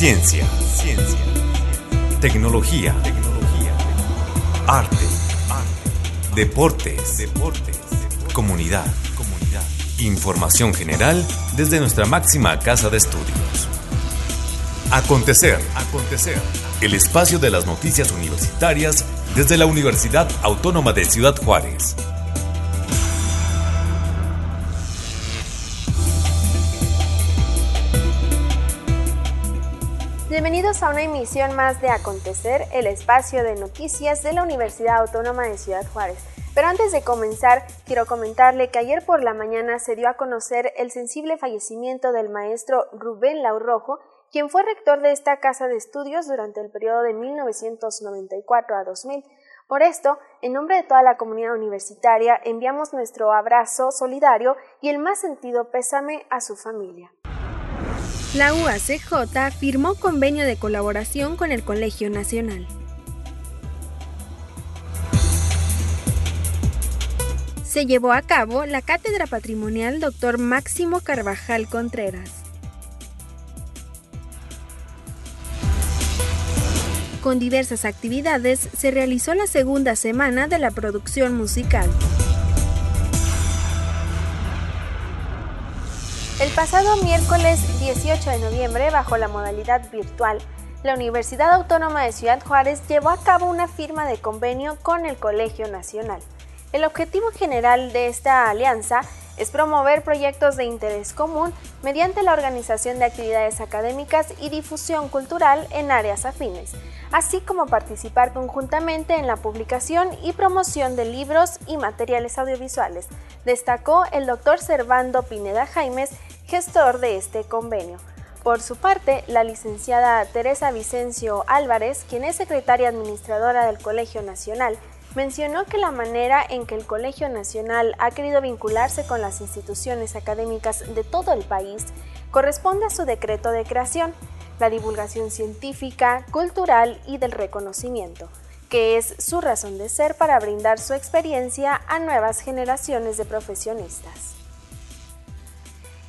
Ciencia. Ciencia. Tecnología. Tecnología. Arte. Arte. Deportes. Deportes. Comunidad. Comunidad. Información general desde nuestra máxima casa de estudios. Acontecer. Acontecer. El espacio de las noticias universitarias desde la Universidad Autónoma de Ciudad Juárez. A una emisión más de Acontecer, el espacio de noticias de la Universidad Autónoma de Ciudad Juárez. Pero antes de comenzar, quiero comentarle que ayer por la mañana se dio a conocer el sensible fallecimiento del maestro Rubén Laurrojo, quien fue rector de esta casa de estudios durante el periodo de 1994 a 2000. Por esto, en nombre de toda la comunidad universitaria, enviamos nuestro abrazo solidario y el más sentido pésame a su familia. La UACJ firmó convenio de colaboración con el Colegio Nacional. Se llevó a cabo la Cátedra Patrimonial Dr. Máximo Carvajal Contreras. Con diversas actividades se realizó la segunda semana de la producción musical. El pasado miércoles 18 de noviembre, bajo la modalidad virtual, la Universidad Autónoma de Ciudad Juárez llevó a cabo una firma de convenio con el Colegio Nacional. El objetivo general de esta alianza es promover proyectos de interés común mediante la organización de actividades académicas y difusión cultural en áreas afines, así como participar conjuntamente en la publicación y promoción de libros y materiales audiovisuales, destacó el doctor Servando Pineda Jaimes, gestor de este convenio. Por su parte, la licenciada Teresa Vicencio Álvarez, quien es secretaria administradora del Colegio Nacional, mencionó que la manera en que el Colegio Nacional ha querido vincularse con las instituciones académicas de todo el país corresponde a su decreto de creación, la divulgación científica, cultural y del reconocimiento, que es su razón de ser para brindar su experiencia a nuevas generaciones de profesionistas.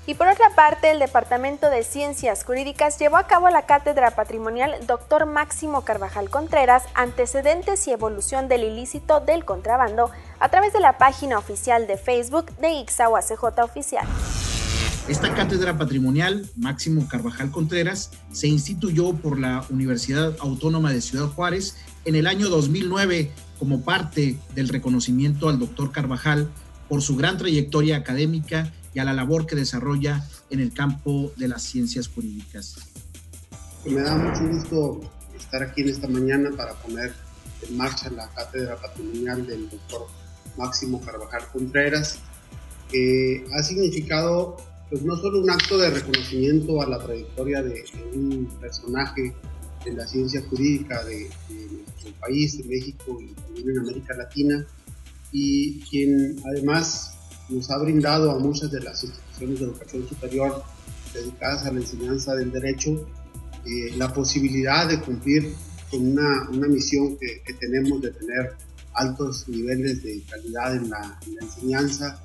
Y por otra parte, el Departamento de Ciencias Jurídicas llevó a cabo la cátedra patrimonial Dr. Máximo Carvajal Contreras, antecedentes y evolución del ilícito del contrabando, a través de la página oficial de Facebook de IXA Oficial. Esta cátedra patrimonial, Máximo Carvajal Contreras, se instituyó por la Universidad Autónoma de Ciudad Juárez en el año 2009 como parte del reconocimiento al doctor Carvajal por su gran trayectoria académica y a la labor que desarrolla en el campo de las ciencias jurídicas. Me da mucho gusto estar aquí en esta mañana para poner en marcha la cátedra patrimonial del doctor Máximo Carvajal Contreras, que ha significado pues, no solo un acto de reconocimiento a la trayectoria de, un personaje de la ciencia jurídica de, nuestro país, de México y también en América Latina, y quien además nos ha brindado a muchas de las instituciones de educación superior dedicadas a la enseñanza del derecho eh, la posibilidad de cumplir con una, una misión que, que, tenemos de tener altos niveles de calidad en la, en la, enseñanza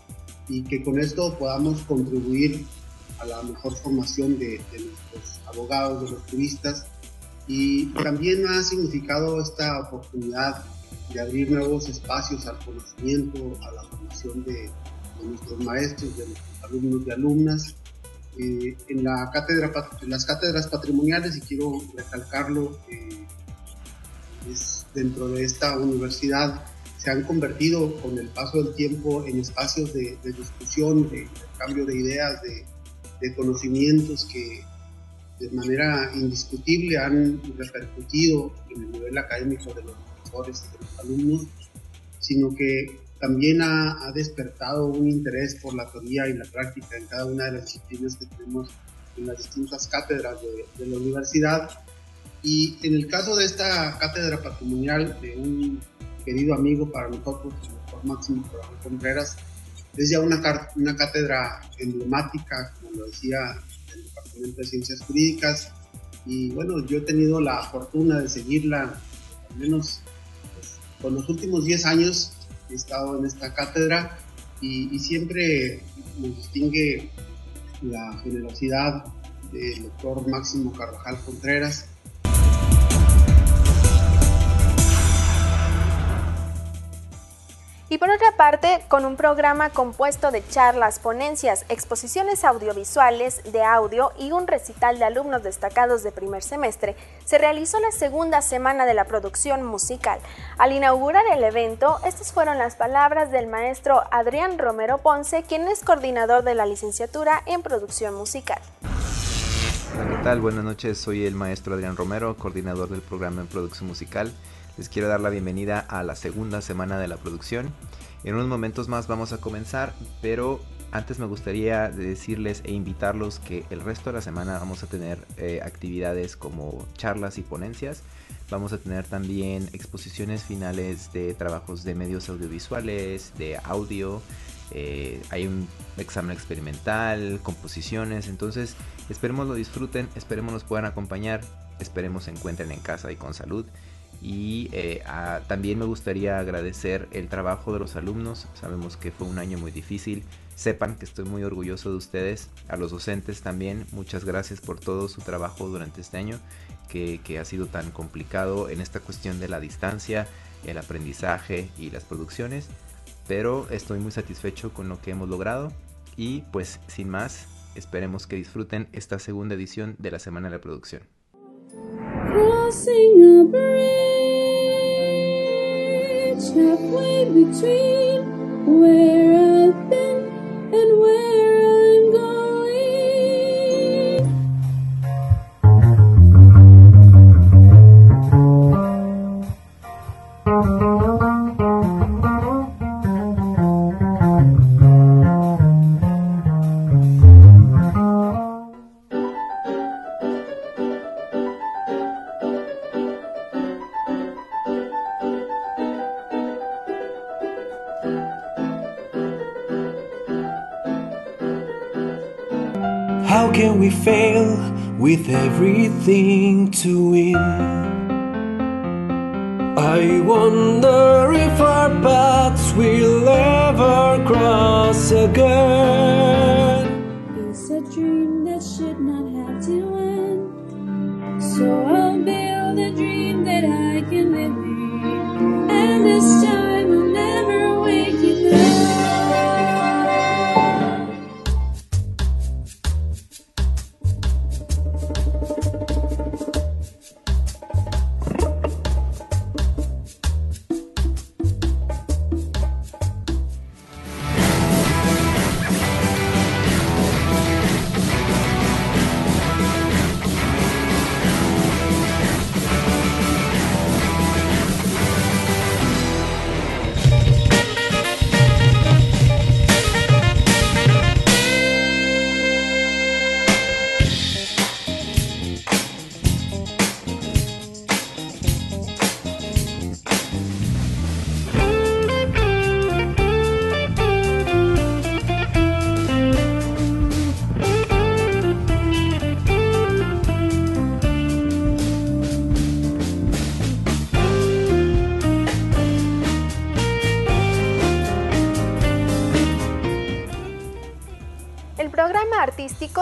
y que con esto podamos contribuir a la mejor formación de, de nuestros abogados, de los juristas. Y también ha significado esta oportunidad de abrir nuevos espacios al conocimiento, a la formación de, de nuestros maestros, de nuestros alumnos y alumnas. Eh, en, la cátedra, en las cátedras patrimoniales, y quiero recalcarlo, eh, es dentro de esta universidad se han convertido con el paso del tiempo en espacios de, discusión, de, cambio de ideas, de, de, conocimientos que de manera indiscutible han repercutido en el nivel académico de los profesores y de los alumnos, sino que también ha, despertado un interés por la teoría y la práctica en cada una de las disciplinas que tenemos en las distintas cátedras de, la universidad. Y en el caso de esta cátedra patrimonial de un querido amigo para nosotros, el doctor Máximo Contreras, es ya una, una cátedra emblemática, como lo decía el Departamento de Ciencias Jurídicas. Y bueno, yo he tenido la fortuna de seguirla, al menos pues, con los últimos 10 años, he estado en esta cátedra y, siempre nos distingue la generosidad del doctor Máximo Carvajal Contreras, Y por otra parte, con un programa compuesto de charlas, ponencias, exposiciones audiovisuales de audio y un recital de alumnos destacados de primer semestre, se realizó la segunda semana de la producción musical. Al inaugurar el evento, estas fueron las palabras del maestro Adrián Romero Ponce, quien es coordinador de la licenciatura en producción musical. ¿qué tal? Buenas noches, soy el maestro Adrián Romero, coordinador del programa en producción musical. Les quiero dar la bienvenida a la segunda semana de la producción. En unos momentos más vamos a comenzar, pero antes me gustaría decirles e invitarlos que el resto de la semana vamos a tener eh, actividades como charlas y ponencias. Vamos a tener también exposiciones finales de trabajos de medios audiovisuales, de audio. Eh, hay un examen experimental, composiciones. Entonces, esperemos lo disfruten, esperemos nos puedan acompañar, esperemos se encuentren en casa y con salud. Y eh, también me gustaría agradecer el trabajo de los alumnos. Sabemos que fue un año muy difícil. Sepan que estoy muy orgulloso de ustedes. A los docentes también, muchas gracias por todo su trabajo durante este año, que, ha sido tan complicado en esta cuestión de la distancia, el aprendizaje y las producciones. Pero estoy muy satisfecho con lo que hemos logrado. Y pues sin más, esperemos que disfruten esta segunda edición de la Semana de la Producción. crossing a bridge halfway between where I've been and where everything to win? I wonder if our paths will ever cross again. It's a dream that should not have to end. So I'll build a dream that I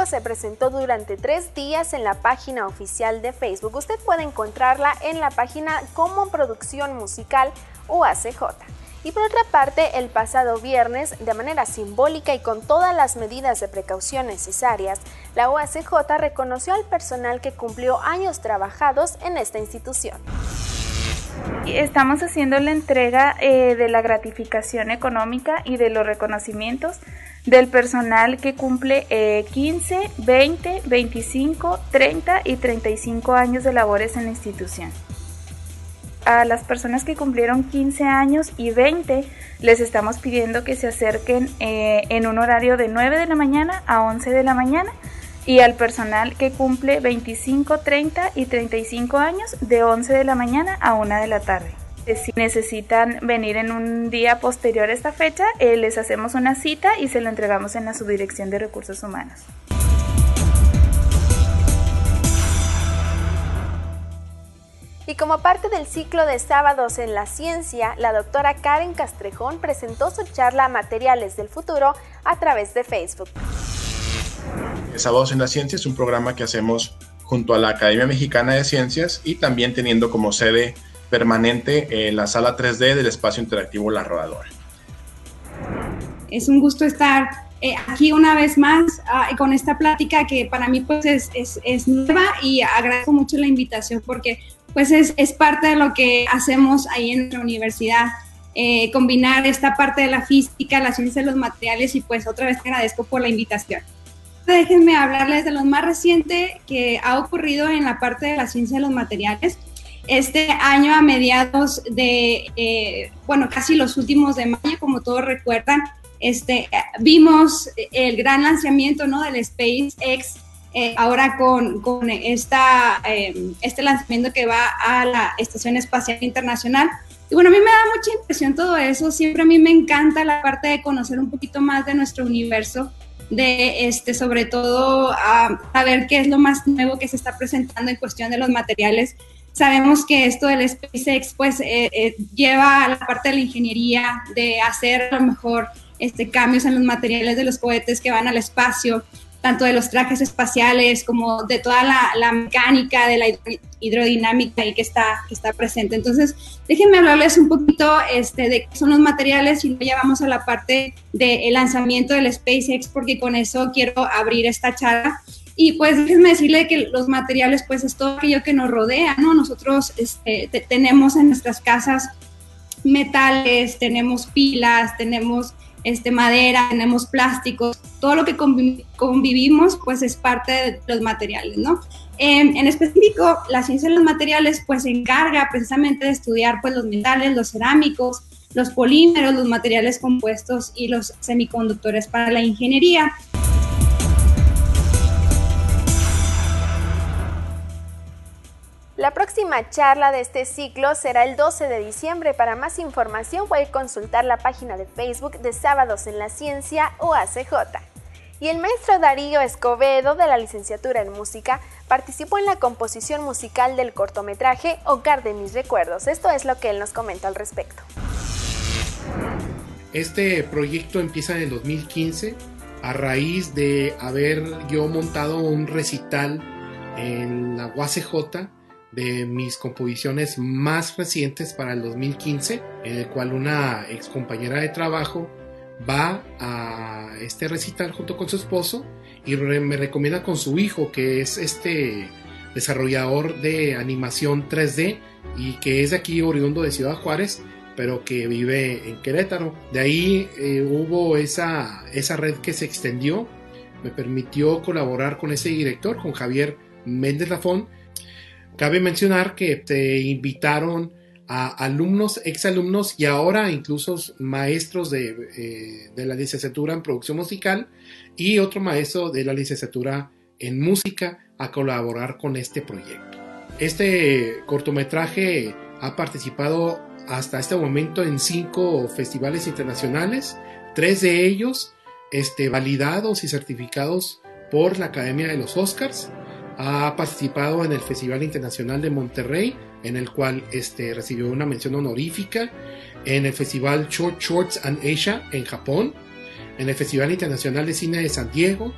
se presentó durante tres días en la página oficial de Facebook. Usted puede encontrarla en la página como Producción Musical UACJ. Y por otra parte, el pasado viernes, de manera simbólica y con todas las medidas de precaución necesarias, la UACJ reconoció al personal que cumplió años trabajados en esta institución. Estamos haciendo la entrega eh, de la gratificación económica y de los reconocimientos del personal que cumple 15, 20, 25, 30 y 35 años de labores en la institución. A las personas que cumplieron 15 años y 20 les estamos pidiendo que se acerquen eh, en un horario de 9 de la mañana a 11 de la mañana y al personal que cumple 25, 30 y 35 años de 11 de la mañana a 1 de la tarde. Si necesitan venir en un día posterior a esta fecha, eh, les hacemos una cita y se lo entregamos en la subdirección de recursos humanos. Y como parte del ciclo de sábados en la ciencia, la doctora Karen Castrejón presentó su charla Materiales del Futuro a través de Facebook. Sábados en la Ciencia es un programa que hacemos junto a la Academia Mexicana de Ciencias y también teniendo como sede permanente la sala 3D del espacio interactivo La Rodadora. Es un gusto estar eh, aquí una vez más ah, con esta plática que para mí pues es, es, es, nueva y agradezco mucho la invitación porque pues es, es parte de lo que hacemos ahí en nuestra universidad. Eh, combinar esta parte de la física, la ciencia de los materiales y pues otra vez te agradezco por la invitación. Déjenme hablarles de lo más reciente que ha ocurrido en la parte de la ciencia de los materiales. Este año a mediados de, eh, bueno, casi los últimos de mayo, como todos recuerdan, este, vimos el gran lanzamiento ¿no? del SpaceX, eh, ahora con, con esta, este lanzamiento que va a la Estación Espacial Internacional. Y bueno, a mí me da mucha impresión todo eso. Siempre a mí me encanta la parte de conocer un poquito más de nuestro universo, de este, sobre todo a, ver qué es lo más nuevo que se está presentando en cuestión de los materiales. Sabemos que esto del SpaceX pues eh, eh, lleva a la parte de la ingeniería, de hacer a lo mejor este, cambios en los materiales de los cohetes que van al espacio, tanto de los trajes espaciales como de toda la, mecánica, de la hidrodinámica y que está, que está presente. Entonces, déjenme hablarles un poquito este, de qué son los materiales y luego ya vamos a la parte del lanzamiento del SpaceX, porque con eso quiero abrir esta charla. Y pues déjenme decirle que los materiales, pues es todo aquello que nos rodea, ¿no? Nosotros este, tenemos en nuestras casas metales, tenemos pilas, tenemos este, madera, tenemos plásticos, todo lo que convivimos pues es parte de los materiales, ¿no? En, en, específico, la ciencia de los materiales pues se encarga precisamente de estudiar pues los metales, los cerámicos, los polímeros, los materiales compuestos y los semiconductores para la ingeniería. La próxima charla de este ciclo será el 12 de diciembre. Para más información puede consultar la página de Facebook de Sábados en la Ciencia o ACJ. Y el maestro Darío Escobedo de la licenciatura en música participó en la composición musical del cortometraje Hogar de mis recuerdos. Esto es lo que él nos comentó al respecto. Este proyecto empieza en el 2015 a raíz de haber yo montado un recital en la UACJ de mis composiciones más recientes para el 2015, en el cual una ex compañera de trabajo va a este recital junto con su esposo y me recomienda con su hijo, que es este desarrollador de animación 3D y que es de aquí oriundo de Ciudad Juárez, pero que vive en Querétaro. De ahí eh, hubo esa, esa red que se extendió, me permitió colaborar con ese director, con Javier Méndez Lafón, Cabe mencionar que te invitaron a alumnos, exalumnos y ahora incluso maestros eh, de, la licenciatura en producción musical y otro maestro de la licenciatura en música a colaborar con este proyecto. Este cortometraje ha participado hasta este momento en cinco festivales internacionales, tres de ellos este, validados y certificados por la Academia de los Oscars ha participado en el Festival Internacional de Monterrey, en el cual este, recibió una mención honorífica, en el Festival Short Shorts and Asia en Japón, en el Festival Internacional de Cine de San Diego,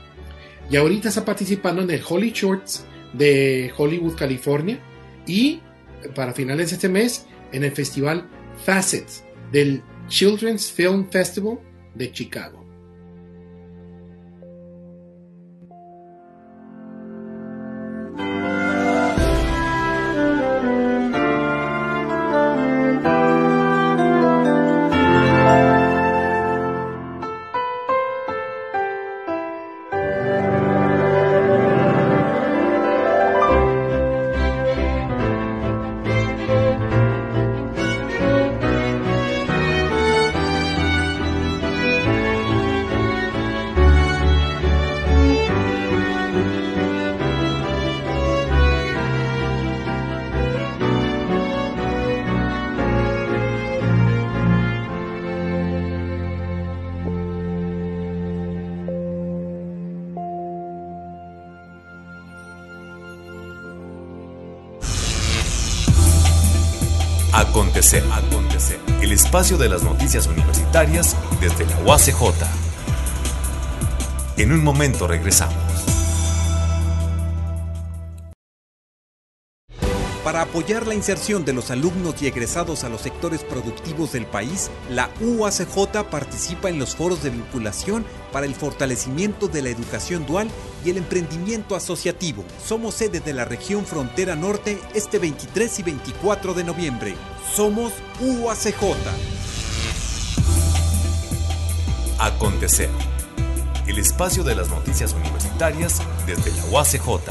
y ahorita está participando en el Holly Shorts de Hollywood, California, y para finales de este mes, en el Festival Facets del Children's Film Festival de Chicago. Acontecer. El espacio de las noticias universitarias desde la UACJ. En un momento regresamos. Para apoyar la inserción de los alumnos y egresados a los sectores productivos del país, la UACJ participa en los foros de vinculación para el fortalecimiento de la educación dual y el emprendimiento asociativo. Somos sede de la región Frontera Norte este 23 y 24 de noviembre. Somos UACJ. Acontecer. El espacio de las noticias universitarias desde la UACJ.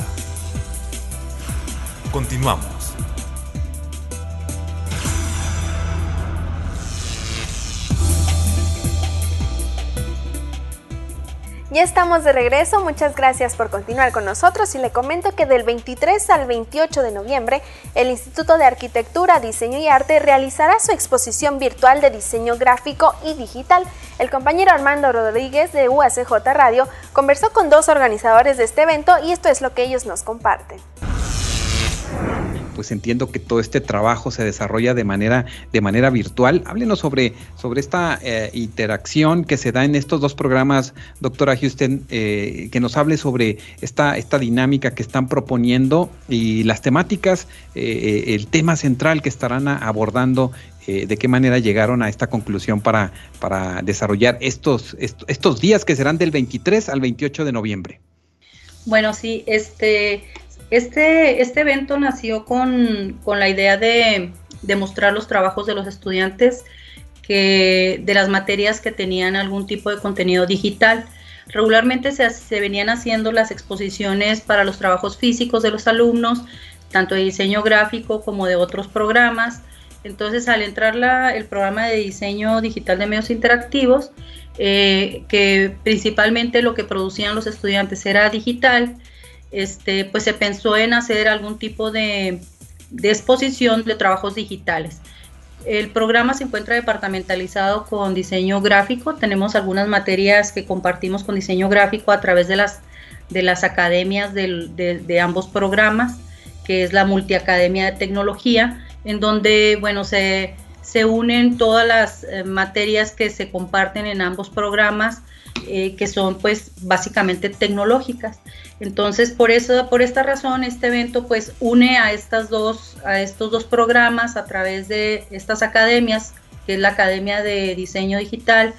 Continuamos. Ya estamos de regreso, muchas gracias por continuar con nosotros y le comento que del 23 al 28 de noviembre el Instituto de Arquitectura, Diseño y Arte realizará su exposición virtual de diseño gráfico y digital. El compañero Armando Rodríguez de UACJ Radio conversó con dos organizadores de este evento y esto es lo que ellos nos comparten pues entiendo que todo este trabajo se desarrolla de manera, de manera virtual. Háblenos sobre, sobre esta eh, interacción que se da en estos dos programas, doctora Houston, eh, que nos hable sobre esta, esta dinámica que están proponiendo y las temáticas, eh, el tema central que estarán abordando de qué manera llegaron a esta conclusión para, para desarrollar estos, estos días que serán del 23 al 28 de noviembre. Bueno, sí, este, este, este evento nació con, la idea de, mostrar los trabajos de los estudiantes que, de las materias que tenían algún tipo de contenido digital. Regularmente se, se, venían haciendo las exposiciones para los trabajos físicos de los alumnos, tanto de diseño gráfico como de otros programas. Entonces, al entrar la, el programa de diseño digital de medios interactivos, eh, que principalmente lo que producían los estudiantes era digital, este, pues se pensó en hacer algún tipo de, exposición de trabajos digitales. El programa se encuentra departamentalizado con diseño gráfico. Tenemos algunas materias que compartimos con diseño gráfico a través de las, de las academias de, ambos programas, que es la Multiacademia de Tecnología, en donde, bueno, se, se unen todas las eh, materias que se comparten en ambos programas, eh, que son pues básicamente tecnológicas. Entonces, por eso, por esta razón, este evento pues une a estas dos, a estos dos programas a través de estas academias, que es la Academia de Diseño Digital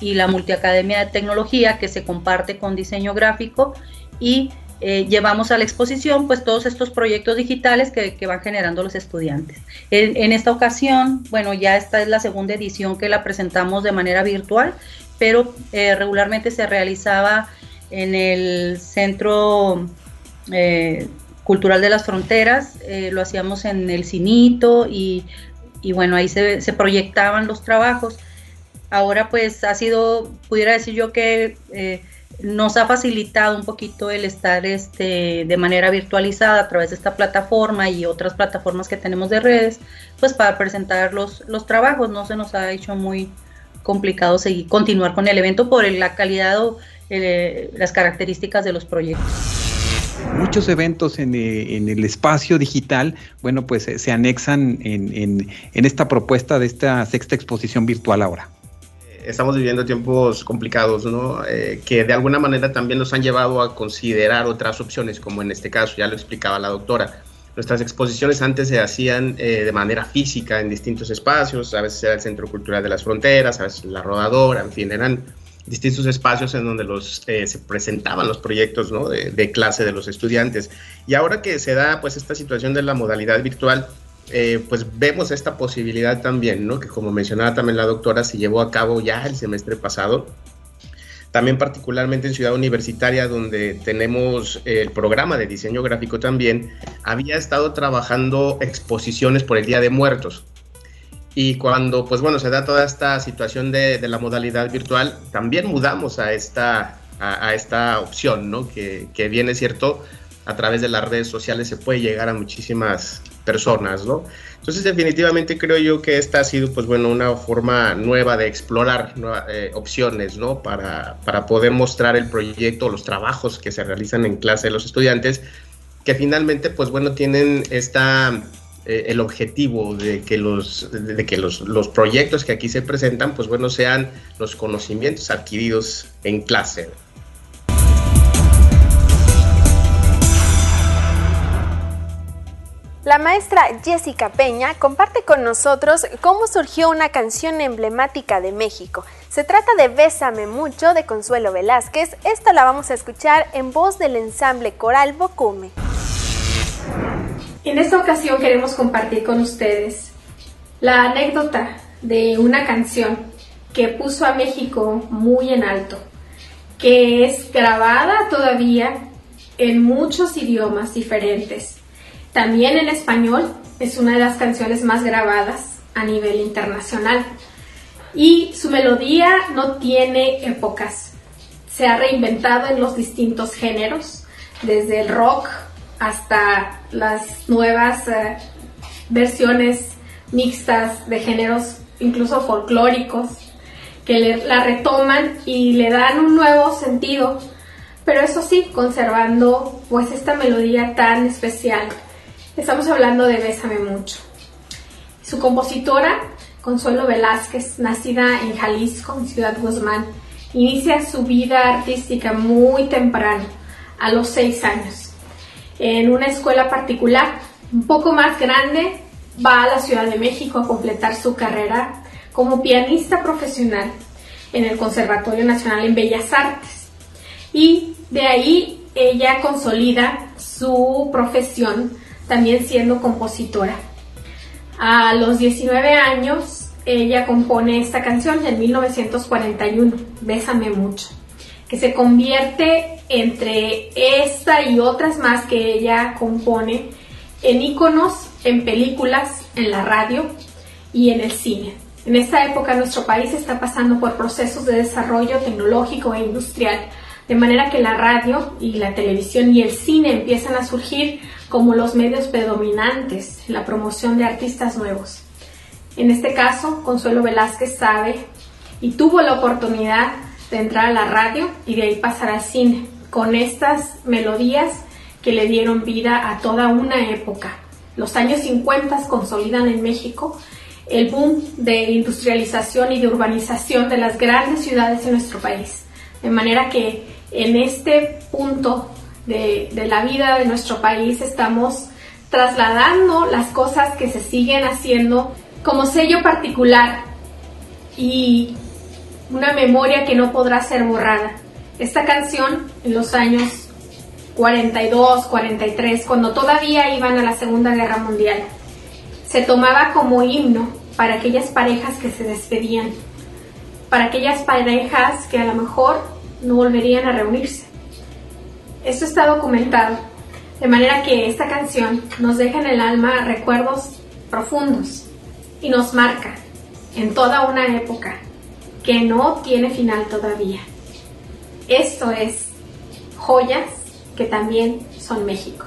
y la Multiacademia de Tecnología, que se comparte con diseño gráfico, y eh, llevamos a la exposición pues todos estos proyectos digitales que, van generando los estudiantes. En, esta ocasión, bueno, ya esta es la segunda edición que la presentamos de manera virtual, pero eh, regularmente se realizaba en el Centro eh, Cultural de las Fronteras, eh, lo hacíamos en el Cinito y, bueno, ahí se, proyectaban los trabajos. Ahora pues ha sido, pudiera decir yo que eh, nos ha facilitado un poquito el estar este, de manera virtualizada a través de esta plataforma y otras plataformas que tenemos de redes, pues para presentar los, los trabajos. No se nos ha hecho muy complicado seguir, continuar con el evento por la calidad o eh, las características de los proyectos. Muchos eventos en, eh, el espacio digital, bueno, pues se anexan en, esta propuesta de esta sexta exposición virtual ahora estamos viviendo tiempos complicados, ¿no? Eh, que de alguna manera también nos han llevado a considerar otras opciones, como en este caso, ya lo explicaba la doctora. Nuestras exposiciones antes se hacían de manera física en distintos espacios, a veces era el Centro Cultural de las Fronteras, a veces la Rodadora, en fin, eran distintos espacios en donde los, eh, se presentaban los proyectos ¿no? de, clase de los estudiantes. Y ahora que se da pues esta situación de la modalidad virtual, eh, pues vemos esta posibilidad también, ¿no? que como mencionaba también la doctora, se llevó a cabo ya el semestre pasado. También particularmente en Ciudad Universitaria, donde tenemos el programa de diseño gráfico también, había estado trabajando exposiciones por el Día de Muertos. Y cuando, pues bueno, se da toda esta situación de, la modalidad virtual, también mudamos a esta, a, esta opción, ¿no? Que, que bien es cierto, a través de las redes sociales se puede llegar a muchísimas personas, ¿no? Entonces, definitivamente creo yo que esta ha sido, pues bueno, una forma nueva de explorar eh, opciones, ¿no? Para, para poder mostrar el proyecto, los trabajos que se realizan en clase de los estudiantes, que finalmente, pues bueno, tienen esta eh, el objetivo de que, los, de que los, los, proyectos que aquí se presentan, pues bueno, sean los conocimientos adquiridos en clase. La maestra Jessica Peña comparte con nosotros cómo surgió una canción emblemática de México. Se trata de Bésame mucho de Consuelo Velázquez. Esta la vamos a escuchar en voz del ensamble coral Bocume. En esta ocasión queremos compartir con ustedes la anécdota de una canción que puso a México muy en alto, que es grabada todavía en muchos idiomas diferentes. También en español es una de las canciones más grabadas a nivel internacional. Y su melodía no tiene épocas. Se ha reinventado en los distintos géneros, desde el rock hasta las nuevas eh, versiones mixtas de géneros incluso folclóricos que la retoman y le dan un nuevo sentido pero eso sí, conservando pues esta melodía tan especial. Estamos hablando de Bésame mucho. Su compositora, Consuelo Velázquez, nacida en Jalisco, en Ciudad Guzmán, inicia su vida artística muy temprano, a los seis años, en una escuela particular. Un poco más grande, va a la Ciudad de México a completar su carrera como pianista profesional en el Conservatorio Nacional en Bellas Artes. Y de ahí ella consolida su profesión también siendo compositora. A los 19 años ella compone esta canción en 1941, Bésame mucho, que se convierte entre esta y otras más que ella compone en iconos, en películas, en la radio y en el cine. En esta época nuestro país está pasando por procesos de desarrollo tecnológico e industrial de manera que la radio y la televisión y el cine empiezan a surgir como los medios predominantes en la promoción de artistas nuevos. En este caso, Consuelo Velázquez sabe y tuvo la oportunidad de entrar a la radio y de ahí pasar al cine, con estas melodías que le dieron vida a toda una época. Los años 50 consolidan en México el boom de industrialización y de urbanización de las grandes ciudades de nuestro país. De manera que en este punto de, la vida de nuestro país estamos trasladando las cosas que se siguen haciendo como sello particular y una memoria que no podrá ser borrada. Esta canción en los años 42, 43, cuando todavía iban a la Segunda Guerra Mundial, se tomaba como himno para aquellas parejas que se despedían, para aquellas parejas que a lo mejor no volverían a reunirse. Esto está documentado, de manera que esta canción nos deja en el alma recuerdos profundos y nos marca en toda una época que no tiene final todavía. Esto es joyas que también son México.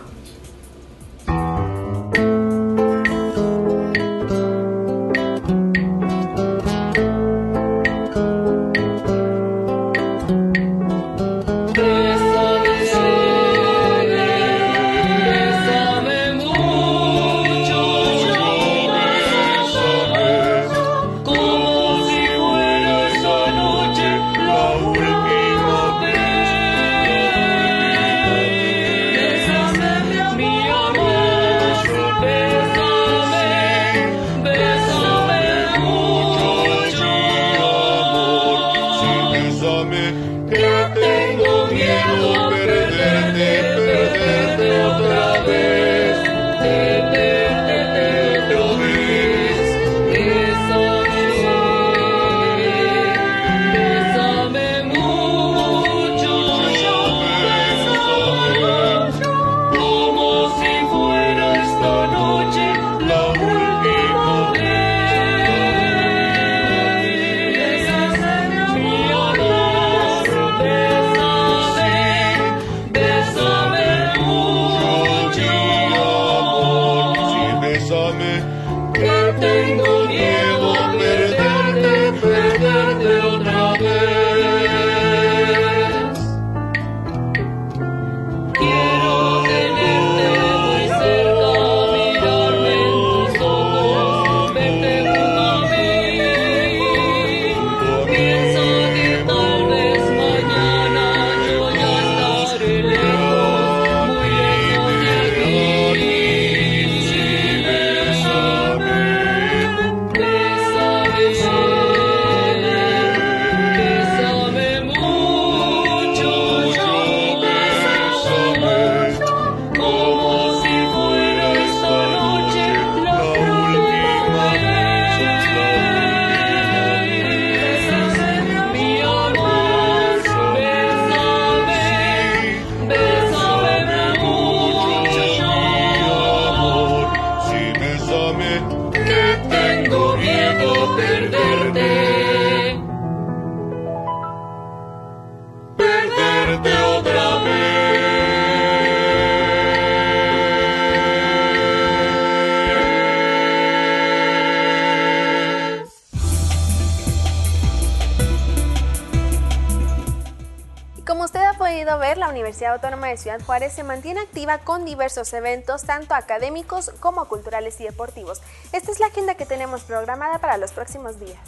Ciudad Juárez se mantiene activa con diversos eventos, tanto académicos como culturales y deportivos. Esta es la agenda que tenemos programada para los próximos días.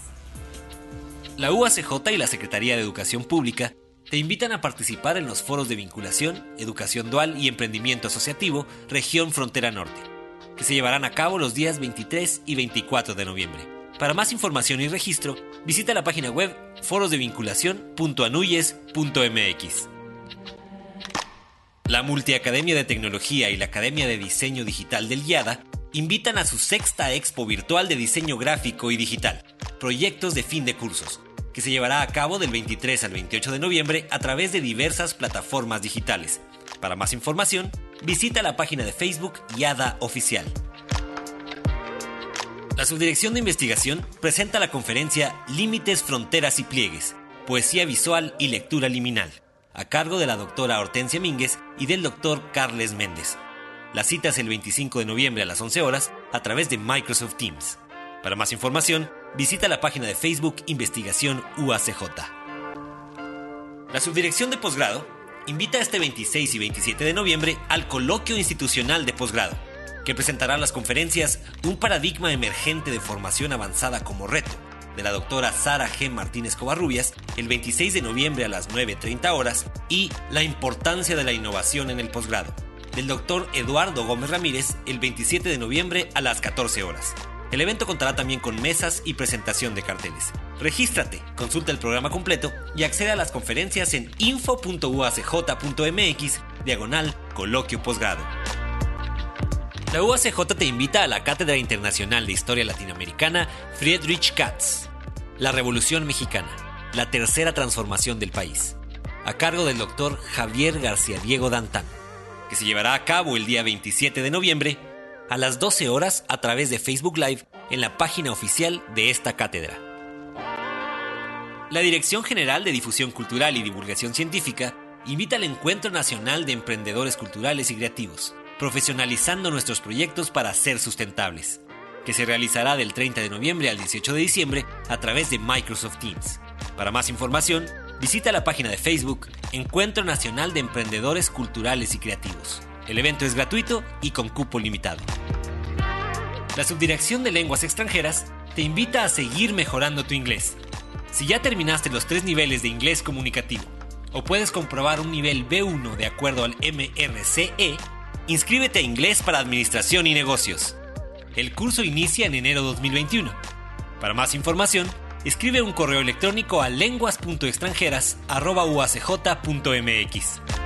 La UACJ y la Secretaría de Educación Pública te invitan a participar en los foros de vinculación, educación dual y emprendimiento asociativo Región Frontera Norte, que se llevarán a cabo los días 23 y 24 de noviembre. Para más información y registro, visita la página web forosdevinculación.anuyes.mx. La Multiacademia de Tecnología y la Academia de Diseño Digital del IADA invitan a su sexta expo virtual de diseño gráfico y digital, proyectos de fin de cursos, que se llevará a cabo del 23 al 28 de noviembre a través de diversas plataformas digitales. Para más información, visita la página de Facebook IADA Oficial. La Subdirección de Investigación presenta la conferencia Límites, Fronteras y Pliegues, Poesía Visual y Lectura Liminal, a cargo de la doctora Hortensia Mínguez y del doctor Carles Méndez. La cita es el 25 de noviembre a las 11 horas a través de Microsoft Teams. Para más información, visita la página de Facebook Investigación UACJ. La Subdirección de Posgrado invita este 26 y 27 de noviembre al Coloquio Institucional de Posgrado, que presentará las conferencias Un paradigma emergente de formación avanzada como reto, de la doctora Sara G. Martínez Covarrubias, el 26 de noviembre a las 9.30 horas, y La importancia de la innovación en el posgrado, del doctor Eduardo Gómez Ramírez, el 27 de noviembre a las 14 horas. El evento contará también con mesas y presentación de carteles. Regístrate, consulta el programa completo y accede a las conferencias en info.uacj.mx diagonal coloquio posgrado. La UACJ te invita a la Cátedra Internacional de Historia Latinoamericana Friedrich Katz, La Revolución Mexicana, la tercera transformación del país, a cargo del doctor Javier García Diego Dantán, que se llevará a cabo el día 27 de noviembre a las 12 horas a través de Facebook Live en la página oficial de esta cátedra. La Dirección General de Difusión Cultural y Divulgación Científica invita al Encuentro Nacional de Emprendedores Culturales y Creativos, profesionalizando nuestros proyectos para ser sustentables, que se realizará del 30 de noviembre al 18 de diciembre a través de Microsoft Teams. Para más información, visita la página de Facebook Encuentro Nacional de Emprendedores Culturales y Creativos. El evento es gratuito y con cupo limitado. La Subdirección de Lenguas Extranjeras te invita a seguir mejorando tu inglés. Si ya terminaste los tres niveles de inglés comunicativo o puedes comprobar un nivel B1 de acuerdo al MRCE, inscríbete a Inglés para Administración y Negocios. El curso inicia en enero 2021. Para más información, escribe un correo electrónico a lenguas.extranjeras.uacj.mx.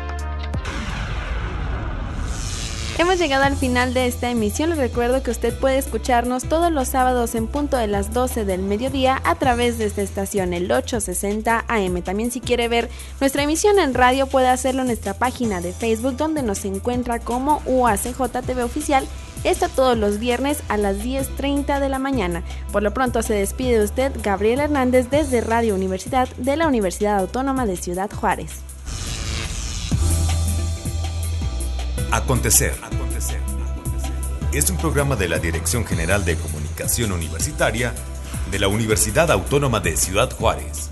Hemos llegado al final de esta emisión. Les recuerdo que usted puede escucharnos todos los sábados en punto de las 12 del mediodía a través de esta estación, el 860 AM. También si quiere ver nuestra emisión en radio puede hacerlo en nuestra página de Facebook donde nos encuentra como UACJ TV Oficial. Esto todos los viernes a las 10.30 de la mañana. Por lo pronto se despide de usted Gabriel Hernández desde Radio Universidad de la Universidad Autónoma de Ciudad Juárez. Acontecer. Es un programa de la Dirección General de Comunicación Universitaria de la Universidad Autónoma de Ciudad Juárez.